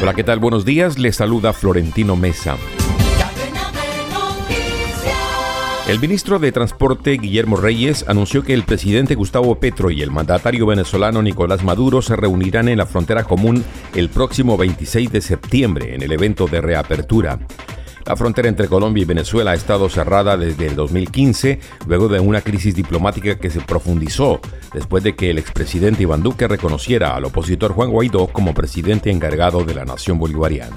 Hola, ¿qué tal? Buenos días. Les saluda Florentino Mesa. El ministro de Transporte, Guillermo Reyes, anunció que el presidente Gustavo Petro y el mandatario venezolano Nicolás Maduro se reunirán en la frontera común el próximo 26 de septiembre en el evento de reapertura. La frontera entre Colombia y Venezuela ha estado cerrada desde el 2015, luego de una crisis diplomática que se profundizó después de que el expresidente Iván Duque reconociera al opositor Juan Guaidó como presidente encargado de la nación bolivariana.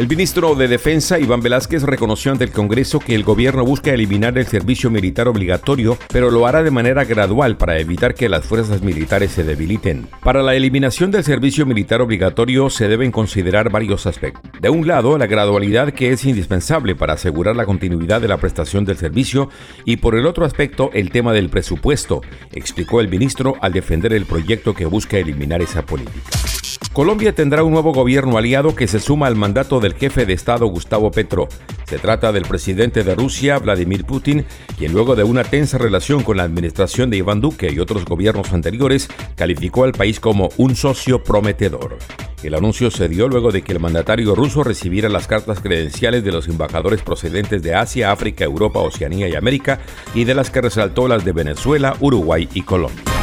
El ministro de Defensa, Iván Velázquez, reconoció ante el Congreso que el gobierno busca eliminar el servicio militar obligatorio, pero lo hará de manera gradual para evitar que las fuerzas militares se debiliten. Para la eliminación del servicio militar obligatorio se deben considerar varios aspectos. De un lado, la gradualidad que es indispensable para asegurar la continuidad de la prestación del servicio y por el otro aspecto, el tema del presupuesto, explicó el ministro al defender el proyecto que busca eliminar esa política. Colombia tendrá un nuevo gobierno aliado que se suma al mandato del jefe de Estado Gustavo Petro. Se trata del presidente de Rusia, Vladimir Putin, quien luego de una tensa relación con la administración de Iván Duque y otros gobiernos anteriores, calificó al país como un socio prometedor. El anuncio se dio luego de que el mandatario ruso recibiera las cartas credenciales de los embajadores procedentes de Asia, África, Europa, Oceanía y América y de las que resaltó las de Venezuela, Uruguay y Colombia.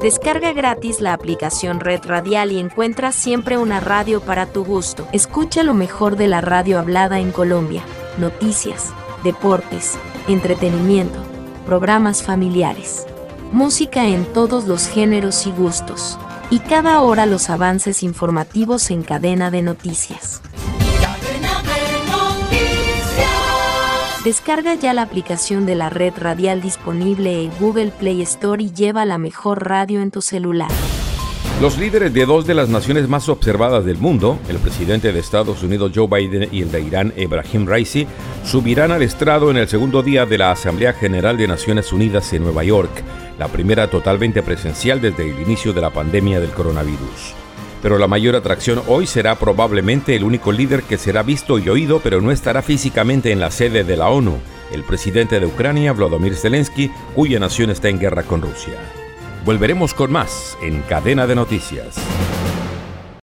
Descarga gratis la aplicación Red Radial y encuentra siempre una radio para tu gusto. Escucha lo mejor de la radio hablada en Colombia. Noticias, deportes, entretenimiento, programas familiares, música en todos los géneros y gustos. Y cada hora los avances informativos en cadena de noticias. Descarga ya la aplicación de la red radial disponible en Google Play Store y lleva la mejor radio en tu celular. Los líderes de dos de las naciones más observadas del mundo, el presidente de Estados Unidos Joe Biden y el de Irán Ebrahim Raisi, subirán al estrado en el segundo día de la Asamblea General de Naciones Unidas en Nueva York, la primera totalmente presencial desde el inicio de la pandemia del coronavirus pero la mayor atracción hoy será probablemente el único líder que será visto y oído, pero no estará físicamente en la sede de la ONU, el presidente de Ucrania, Volodymyr Zelensky, cuya nación está en guerra con Rusia. Volveremos con más en Cadena de Noticias.